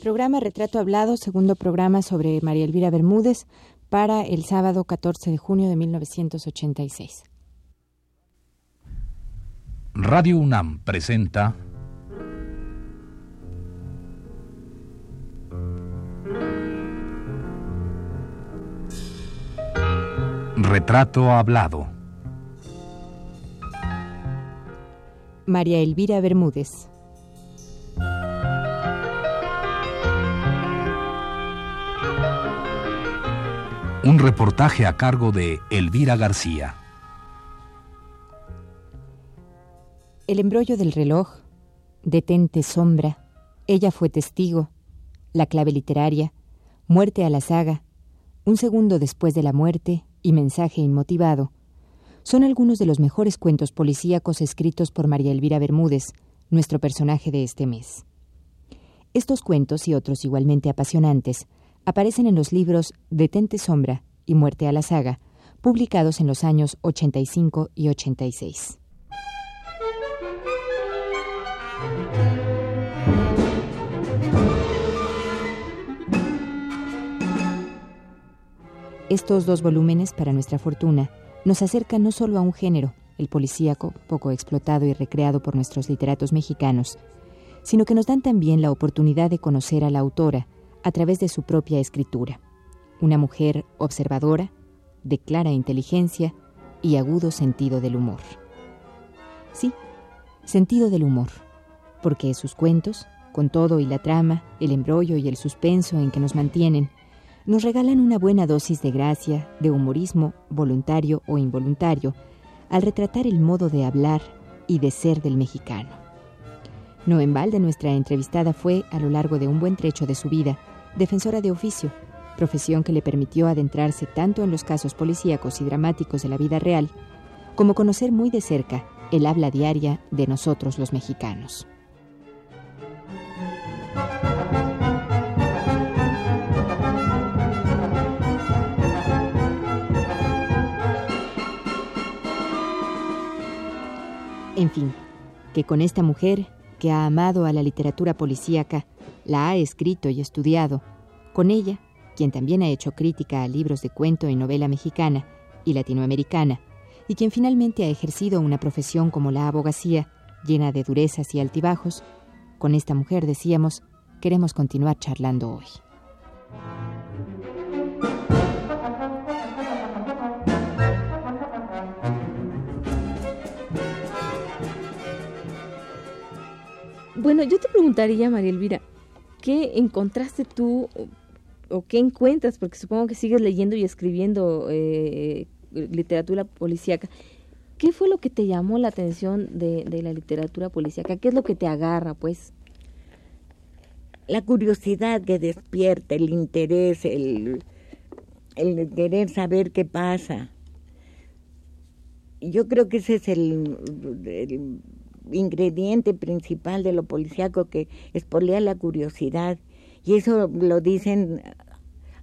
Programa Retrato Hablado, segundo programa sobre María Elvira Bermúdez para el sábado 14 de junio de 1986. Radio UNAM presenta Retrato Hablado. María Elvira Bermúdez. Un reportaje a cargo de Elvira García. El embrollo del reloj, detente sombra, ella fue testigo, la clave literaria, muerte a la saga, un segundo después de la muerte y mensaje inmotivado, son algunos de los mejores cuentos policíacos escritos por María Elvira Bermúdez, nuestro personaje de este mes. Estos cuentos y otros igualmente apasionantes aparecen en los libros Detente Sombra y Muerte a la Saga, publicados en los años 85 y 86. Estos dos volúmenes, para nuestra fortuna, nos acercan no solo a un género, el policíaco, poco explotado y recreado por nuestros literatos mexicanos, sino que nos dan también la oportunidad de conocer a la autora, a través de su propia escritura. Una mujer observadora, de clara inteligencia y agudo sentido del humor. Sí, sentido del humor, porque sus cuentos, con todo y la trama, el embrollo y el suspenso en que nos mantienen, nos regalan una buena dosis de gracia, de humorismo, voluntario o involuntario, al retratar el modo de hablar y de ser del mexicano. No en balde nuestra entrevistada fue, a lo largo de un buen trecho de su vida, defensora de oficio, profesión que le permitió adentrarse tanto en los casos policíacos y dramáticos de la vida real, como conocer muy de cerca el habla diaria de nosotros los mexicanos. En fin, que con esta mujer, que ha amado a la literatura policíaca, la ha escrito y estudiado. Con ella, quien también ha hecho crítica a libros de cuento y novela mexicana y latinoamericana, y quien finalmente ha ejercido una profesión como la abogacía, llena de durezas y altibajos, con esta mujer, decíamos, queremos continuar charlando hoy. Bueno, yo te preguntaría, María Elvira, ¿qué encontraste tú o, qué encuentras? Porque supongo que sigues leyendo y escribiendo eh, literatura policíaca. ¿Qué fue lo que te llamó la atención de, la literatura policíaca? ¿Qué es lo que te agarra, pues? La curiosidad que despierta, el interés, el, querer saber qué pasa. Yo creo que ese es el ingrediente principal de lo policíaco que espolea la curiosidad. Y eso lo dicen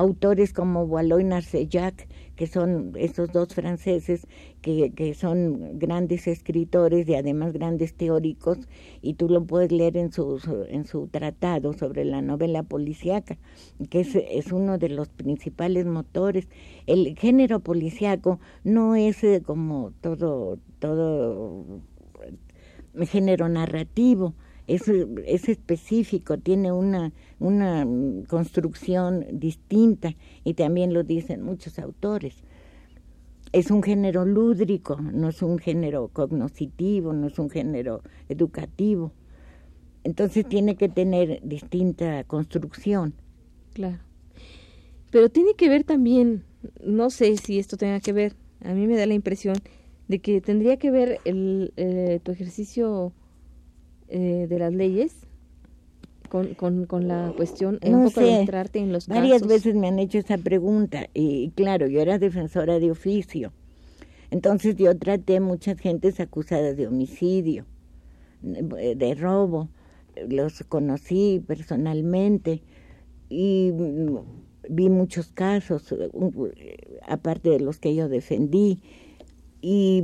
autores como Boileau y Narcejac, que son esos dos franceses que, que, son grandes escritores y además grandes teóricos, y tú lo puedes leer en su, en su tratado sobre la novela policíaca, que es, es uno de los principales motores. El género policíaco no es eh, como todo, todo género narrativo, es, es específico, tiene una, una construcción distinta y también lo dicen muchos autores. Es un género lúdrico, no es un género cognoscitivo, no es un género educativo. Entonces tiene que tener distinta construcción. Claro. Pero tiene que ver también, no sé si esto tenga que ver, a mí me da la impresión de que tendría que ver el, eh, tu ejercicio eh, de las leyes con, con, con la cuestión no un poco en los varias veces me han hecho esa pregunta y claro yo era defensora de oficio. Entonces yo traté muchas gentes acusadas de homicidio de robo. Los conocí personalmente y vi muchos casos aparte de los que yo defendí y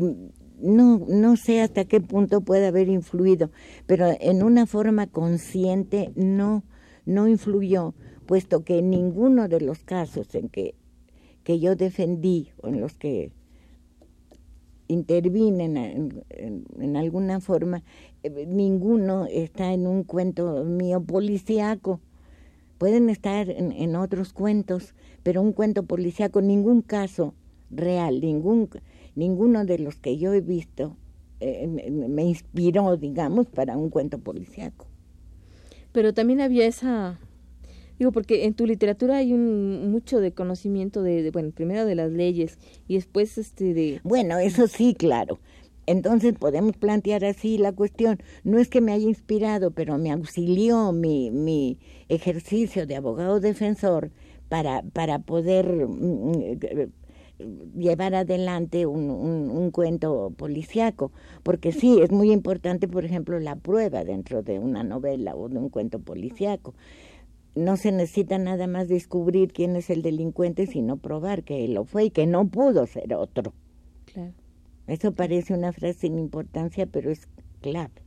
no, no sé hasta qué punto puede haber influido, pero en una forma consciente no, no influyó, puesto que en ninguno de los casos en que, que yo defendí o en los que intervinen en, alguna forma, eh, ninguno está en un cuento mío policíaco. Pueden estar en, otros cuentos, pero un cuento policíaco, ningún caso real, ningún, ninguno de los que yo he visto eh, me, inspiró, digamos, para un cuento policíaco. Pero también había esa Digo, porque en tu literatura hay un mucho de conocimiento de, bueno, primero de las leyes y después este de... Bueno, eso sí, claro. Entonces podemos plantear así la cuestión. No es que me haya inspirado, pero me auxilió mi, mi ejercicio de abogado defensor para, para poder mm, mm, llevar adelante un, un, un, cuento policíaco, porque sí, es muy importante, por ejemplo, la prueba dentro de una novela o de un cuento policíaco no se necesita nada más descubrir quién es el delincuente, sino probar que él lo fue y que no pudo ser otro. Claro. Eso parece una frase sin importancia, pero es clave.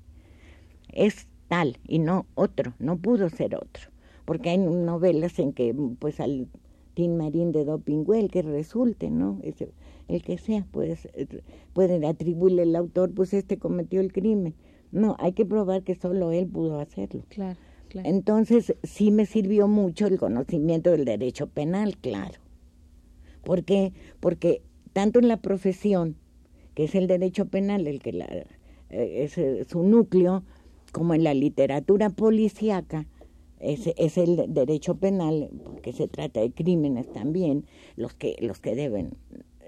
Es tal y no otro, no pudo ser otro. Porque hay novelas en que, pues, al Tim Marín de Dopingüe, que resulte, ¿no? el que sea, pues, pueden atribuirle al autor, pues, este cometió el crimen. No, hay que probar que solo él pudo hacerlo. Claro. Entonces, sí me sirvió mucho el conocimiento del derecho penal, claro. ¿Por qué? Porque tanto en la profesión, que es el derecho penal, el que la, eh, es eh, su núcleo, como en la literatura policíaca, es, es, el derecho penal, porque se trata de crímenes también, los que, los que deben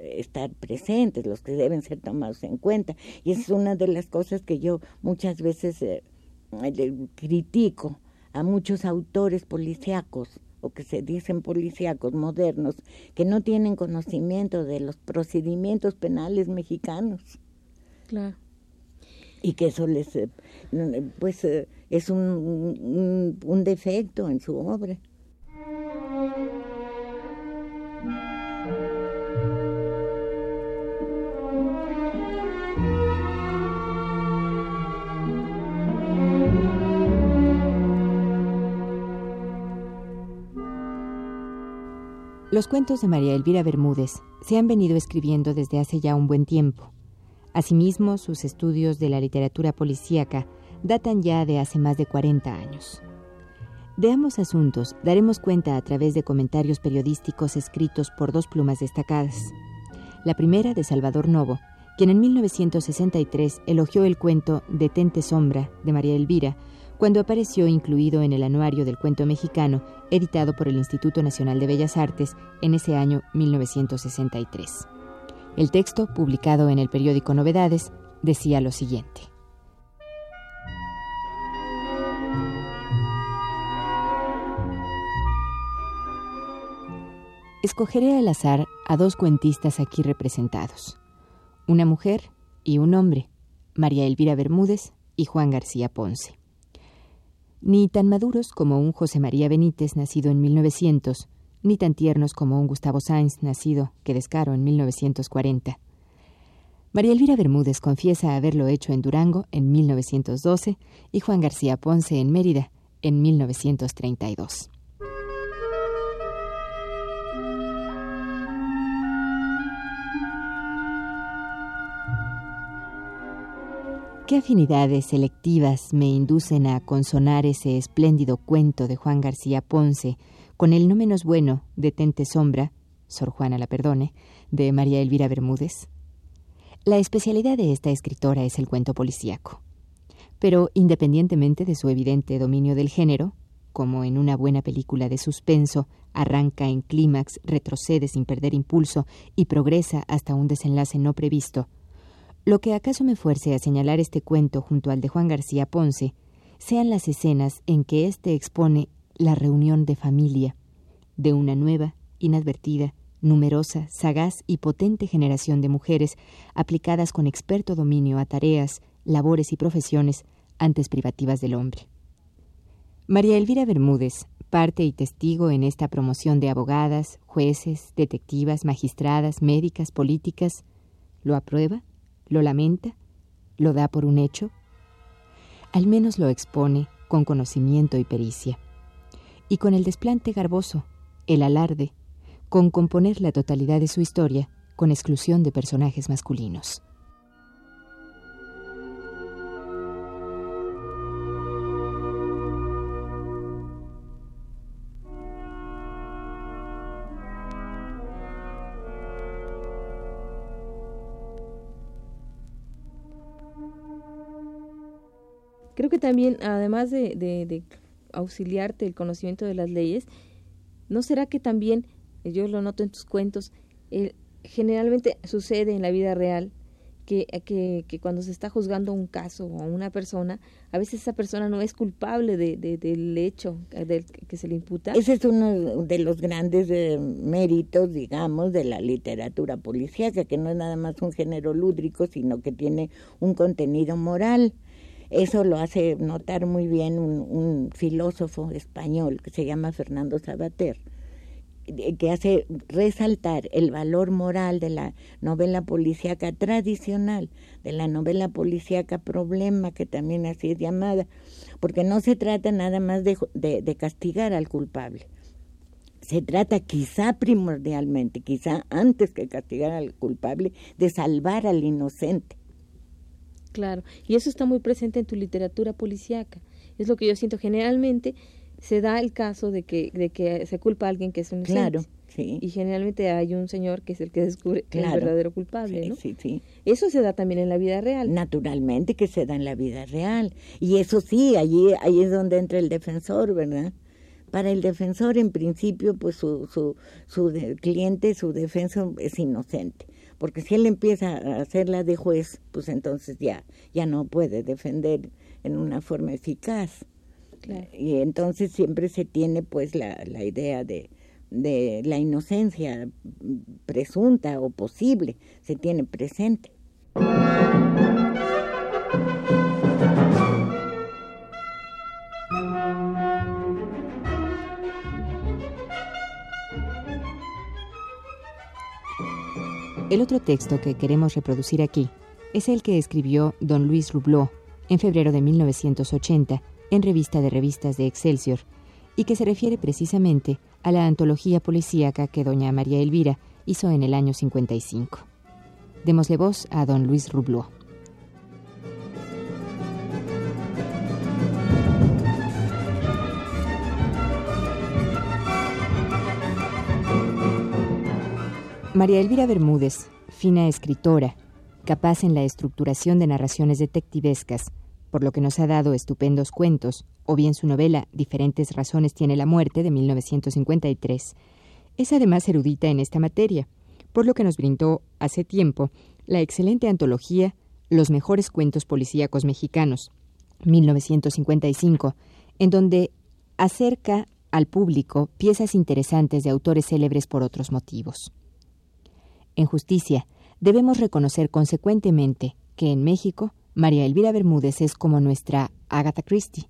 estar presentes, los que deben ser tomados en cuenta. Y es una de las cosas que yo muchas veces eh, critico a muchos autores policíacos o que se dicen policíacos modernos que no tienen conocimiento de los procedimientos penales mexicanos. Claro. Y que eso les, eh, pues, eh, es un, defecto en su obra. Los cuentos de María Elvira Bermúdez se han venido escribiendo desde hace ya un buen tiempo. Asimismo, sus estudios de la literatura policíaca datan ya de hace más de 40 años. De ambos asuntos daremos cuenta a través de comentarios periodísticos escritos por dos plumas destacadas. La primera de Salvador Novo, quien en 1963 elogió el cuento Detente Sombra de María Elvira cuando apareció incluido en el Anuario del Cuento Mexicano, editado por el Instituto Nacional de Bellas Artes en ese año 1963. El texto, publicado en el periódico Novedades, decía lo siguiente. Escogeré al azar a dos cuentistas aquí representados, una mujer y un hombre, María Elvira Bermúdez y Juan García Ponce ni tan maduros como un José María Benítez nacido en 1900, ni tan tiernos como un Gustavo Sainz nacido, que descaro, en 1940. María Elvira Bermúdez confiesa haberlo hecho en Durango en 1912 y Juan García Ponce en Mérida en 1932. ¿Qué afinidades selectivas me inducen a consonar ese espléndido cuento de Juan García Ponce con el no menos bueno de Tente Sombra, Sor Juana la perdone, de María Elvira Bermúdez? La especialidad de esta escritora es el cuento policíaco. Pero independientemente de su evidente dominio del género, como en una buena película de suspenso, arranca en clímax, retrocede sin perder impulso y progresa hasta un desenlace no previsto, lo que acaso me fuerce a señalar este cuento junto al de Juan García Ponce sean las escenas en que éste expone la reunión de familia de una nueva, inadvertida, numerosa, sagaz y potente generación de mujeres aplicadas con experto dominio a tareas, labores y profesiones antes privativas del hombre. María Elvira Bermúdez, parte y testigo en esta promoción de abogadas, jueces, detectivas, magistradas, médicas, políticas, ¿lo aprueba? ¿Lo lamenta? ¿Lo da por un hecho? Al menos lo expone con conocimiento y pericia. y con el desplante garboso, el alarde, con componer la totalidad de su historia, con exclusión de personajes masculinos. Creo que también, además de, auxiliarte el conocimiento de las leyes, ¿no será que también, yo lo noto en tus cuentos, generalmente sucede en la vida real que, cuando se está juzgando un caso o una persona, a veces esa persona no es culpable de, del hecho del que se le imputa. Ese es uno de los grandes eh, méritos, digamos, de la literatura policíaca, que no es nada más un género lúdrico, sino que tiene un contenido moral. Eso lo hace notar muy bien un, filósofo español que se llama Fernando Sabater, que hace resaltar el valor moral de la novela policíaca tradicional, de la novela policíaca problema, que también así es llamada, porque no se trata nada más de, de castigar al culpable. Se trata quizá primordialmente, quizá antes que castigar al culpable, de salvar al inocente Claro, y eso está muy presente en tu literatura policíaca. Es lo que yo siento. Generalmente se da el caso de que, de que se culpa a alguien que es un Claro, sí. Y generalmente hay un señor que es el que descubre es el verdadero culpable, ¿no? Sí, sí. Eso se da también en la vida real. Naturalmente que se da en la vida real. Y eso sí, allí, allí es donde entra el defensor, ¿verdad? Para el defensor, en principio, pues su, su, su cliente, su defensor es inocente porque si él empieza a hacerla de juez, pues entonces ya, ya no puede defender en una forma eficaz. Y entonces siempre se tiene pues la, la idea de, de la inocencia presunta o posible, se tiene presente. El otro texto que queremos reproducir aquí es el que escribió don Luis Rubló en febrero de 1980 en Revista de Revistas de Excelsior y que se refiere precisamente a la antología policíaca que doña María Elvira hizo en el año 55. Démosle voz a don Luis Rubló. María Elvira Bermúdez, fina escritora, capaz en la estructuración de narraciones detectivescas, por lo que nos ha dado estupendos cuentos, o bien su novela Diferentes razones tiene la muerte de 1953, es además erudita en esta materia, por lo que nos brindó hace tiempo la excelente antología Los mejores cuentos policíacos mexicanos, 1955, en donde acerca al público piezas interesantes de autores célebres por otros motivos. En justicia, debemos reconocer consecuentemente que en México María Elvira Bermúdez es como nuestra Agatha Christie,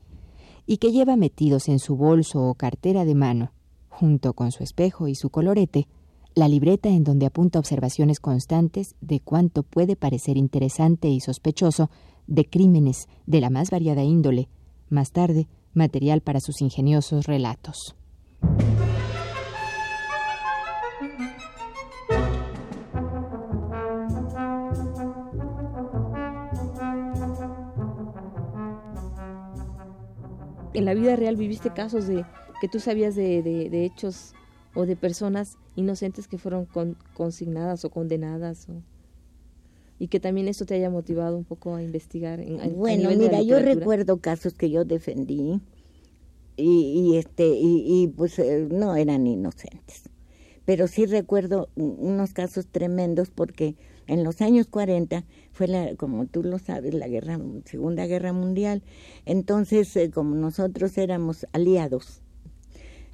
y que lleva metidos en su bolso o cartera de mano, junto con su espejo y su colorete, la libreta en donde apunta observaciones constantes de cuánto puede parecer interesante y sospechoso de crímenes de la más variada índole, más tarde material para sus ingeniosos relatos. En la vida real viviste casos de que tú sabías de, de, hechos o de personas inocentes que fueron consignadas o condenadas y que también esto te haya motivado un poco a investigar en, bueno mira yo recuerdo casos que yo defendí y, este y, pues eh, no eran inocentes pero sí recuerdo unos casos tremendos porque en los años 40 fue la, como tú lo sabes, la guerra, Segunda Guerra Mundial. Entonces, eh, como nosotros éramos aliados,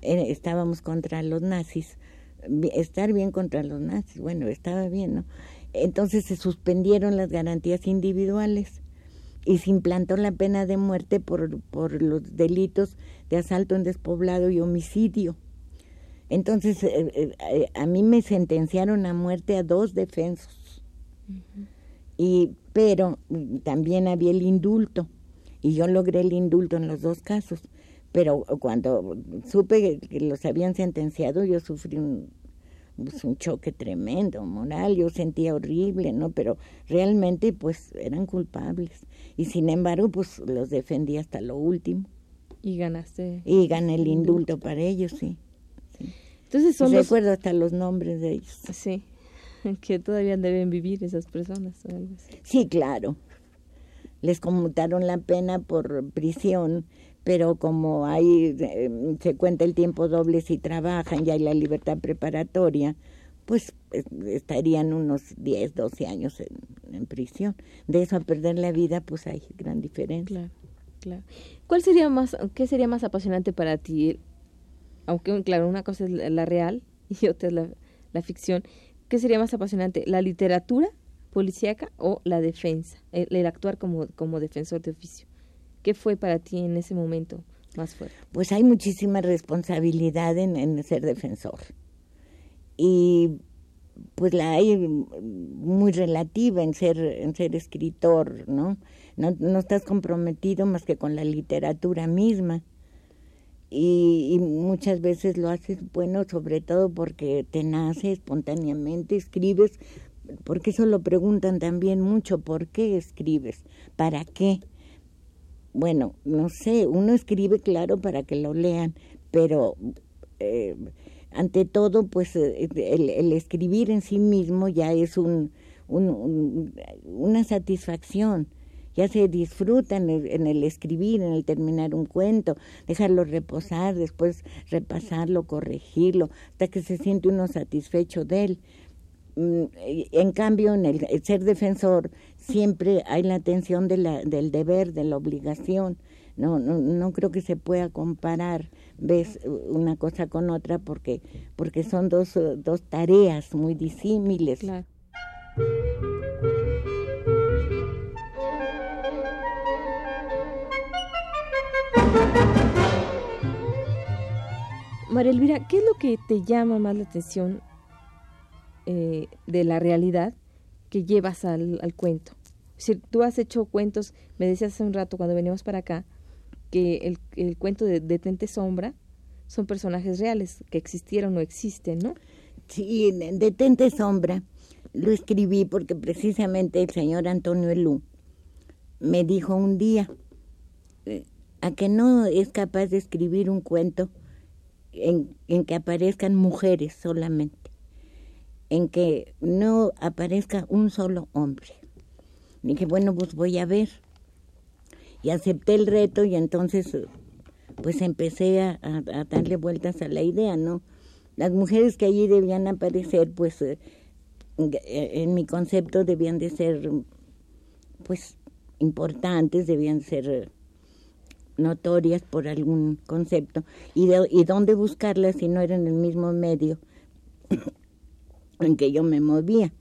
eh, estábamos contra los nazis, estar bien contra los nazis, bueno, estaba bien, ¿no? Entonces se suspendieron las garantías individuales y se implantó la pena de muerte por, por los delitos de asalto en despoblado y homicidio. Entonces, eh, a mí me sentenciaron a muerte a dos defensos y, pero también había el indulto y yo logré el indulto en los dos casos. pero cuando supe que los habían sentenciado, yo sufrí un, pues, un choque tremendo, moral, yo sentía horrible, ¿no? Pero realmente, pues, eran culpables. Y sin embargo, pues, los defendí hasta lo último. Y ganaste. Y gané el indulto para ellos, sí. Entonces son los... Recuerdo hasta los nombres de ellos. Sí, que todavía deben vivir esas personas. Sí, claro. Les conmutaron la pena por prisión pero como hay, eh, se cuenta el tiempo doble si trabajan y hay la libertad preparatoria, pues estarían unos 10, 12 años en, prisión. De eso a perder la vida, pues hay gran diferencia. Claro, claro. ¿Cuál sería más, qué sería más apasionante para ti? Aunque, claro, una cosa es la real y otra es la, la ficción. ¿Qué sería más apasionante? ¿La literatura policíaca o la defensa? el actuar como, como defensor de oficio. ¿Qué fue para ti en ese momento más fuerte? Pues hay muchísima responsabilidad en, ser defensor. Y pues la hay muy relativa en ser, en ser escritor, ¿no? ¿no? No estás comprometido más que con la literatura misma. Y, y, muchas veces lo haces bueno, sobre todo porque te nace espontáneamente, escribes, porque eso lo preguntan también mucho, ¿por qué escribes? ¿Para qué? bueno, no sé, uno escribe claro para que lo lean, pero eh, ante todo, pues eh, el, escribir en sí mismo ya es un, una satisfacción. Ya se disfruta en el, escribir, en el terminar un cuento, dejarlo reposar, después repasarlo, corregirlo, hasta que se siente uno satisfecho de él. Mm, en cambio, en el, ser defensor siempre hay la tensión de la, del deber, de la obligación. No, no, no creo que se pueda comparar, ves, una cosa con otra porque, porque son dos, dos tareas muy disímiles. María Elvira, ¿qué es lo que te llama más la atención eh, de la realidad que llevas al, cuento. Si tú has hecho cuentos, me decías hace un rato cuando veníamos para acá, que el, cuento de Detente Sombra son personajes reales que existieron o existen, ¿no? Sí, Detente Sombra lo escribí porque precisamente el señor Antonio Elú me dijo un día eh, a que no es capaz de escribir un cuento en, que aparezcan mujeres solamente en que no aparezca un solo hombre. Dije, bueno, pues voy a ver. Y acepté el reto y entonces pues empecé a, darle vueltas a la idea, ¿no? Las mujeres que allí debían aparecer, pues eh, en mi concepto debían de ser pues importantes, debían ser notorias por algún concepto. ¿Y, y dónde buscarlas si no era en el mismo medio? en que yo me movía,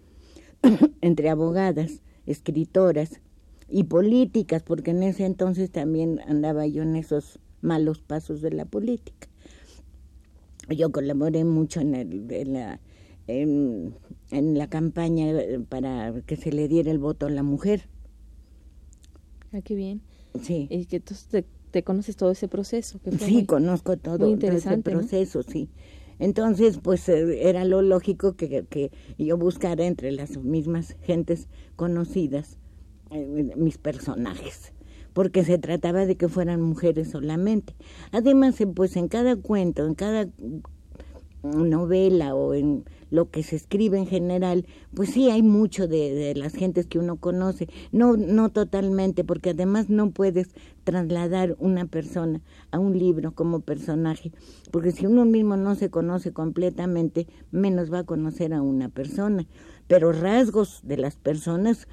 entre abogadas, escritoras y políticas, porque en ese entonces también andaba yo en esos malos pasos de la política. Yo colaboré mucho en, el, en la, en, la campaña para que se le diera el voto a la mujer. Ah, qué bien. Sí. Y que tú te, conoces todo ese proceso. sí, conozco todo, ese proceso, sí. Entonces, pues eh, era lo lógico que, que, yo buscara entre las mismas gentes conocidas eh, mis personajes, porque se trataba de que fueran mujeres solamente. Además, eh, pues en cada cuento, en cada novela o en lo que se escribe en general, pues sí hay mucho de, de, las gentes que uno conoce, no, no totalmente, porque además no puedes trasladar una persona a un libro como personaje, porque si uno mismo no se conoce completamente, menos va a conocer a una persona, pero rasgos de las personas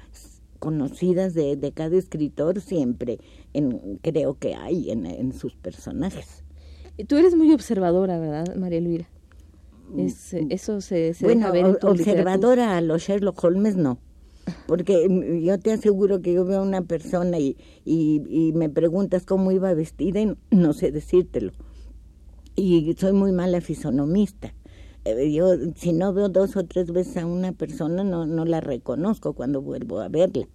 conocidas de, de cada escritor siempre en, creo que hay en, en sus personajes. Tú eres muy observadora, ¿verdad, María Luira? Es, mm. eso se, se bueno, observadora a los Sherlock Holmes no. Porque yo te aseguro que yo veo a una persona y, y, me preguntas cómo iba vestida y no sé decírtelo. Y soy muy mala fisonomista. Eh, yo, si no veo dos o tres veces a una persona, no, no la reconozco cuando vuelvo a verla.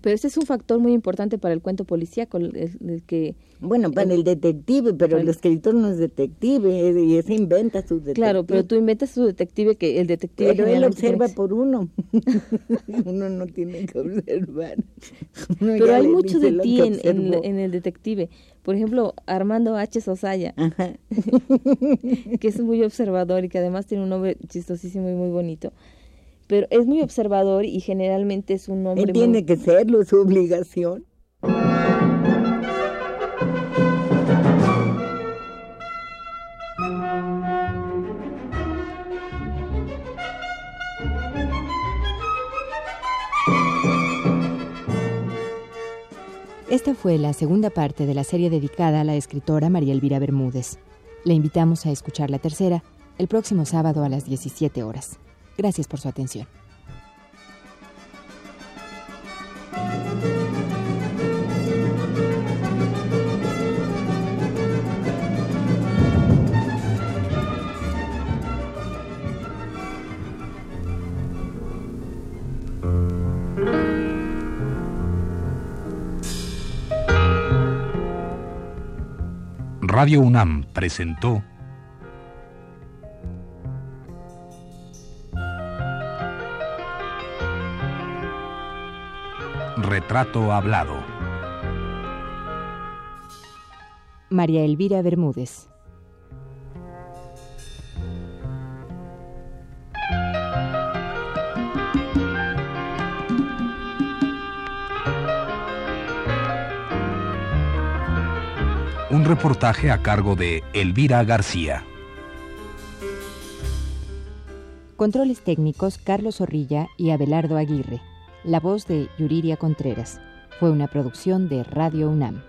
Pero ese es un factor muy importante para el cuento policíaco, el, que... Bueno, para el, detective, pero el, escritor no es detective, y ese inventa su detective. Claro, pero tú inventas su detective, que el detective... Pero él observa por uno. uno no tiene que observar. pero hay mucho de ti en, el detective. Por ejemplo, Armando H. Sosaya, que es muy observador y que además tiene un nombre chistosísimo y muy bonito pero es muy observador y generalmente es un hombre... tiene que serlo, es su obligación. Esta fue la segunda parte de la serie dedicada a la escritora María Elvira Bermúdez. Le invitamos a escuchar la tercera el próximo sábado a las 17 horas. Gracias por su atención. Radio UNAM presentó Retrato Hablado. María Elvira Bermúdez. Un reportaje a cargo de Elvira García. Controles técnicos Carlos Zorrilla y Abelardo Aguirre. La voz de Yuriria Contreras. Fue una producción de Radio UNAM.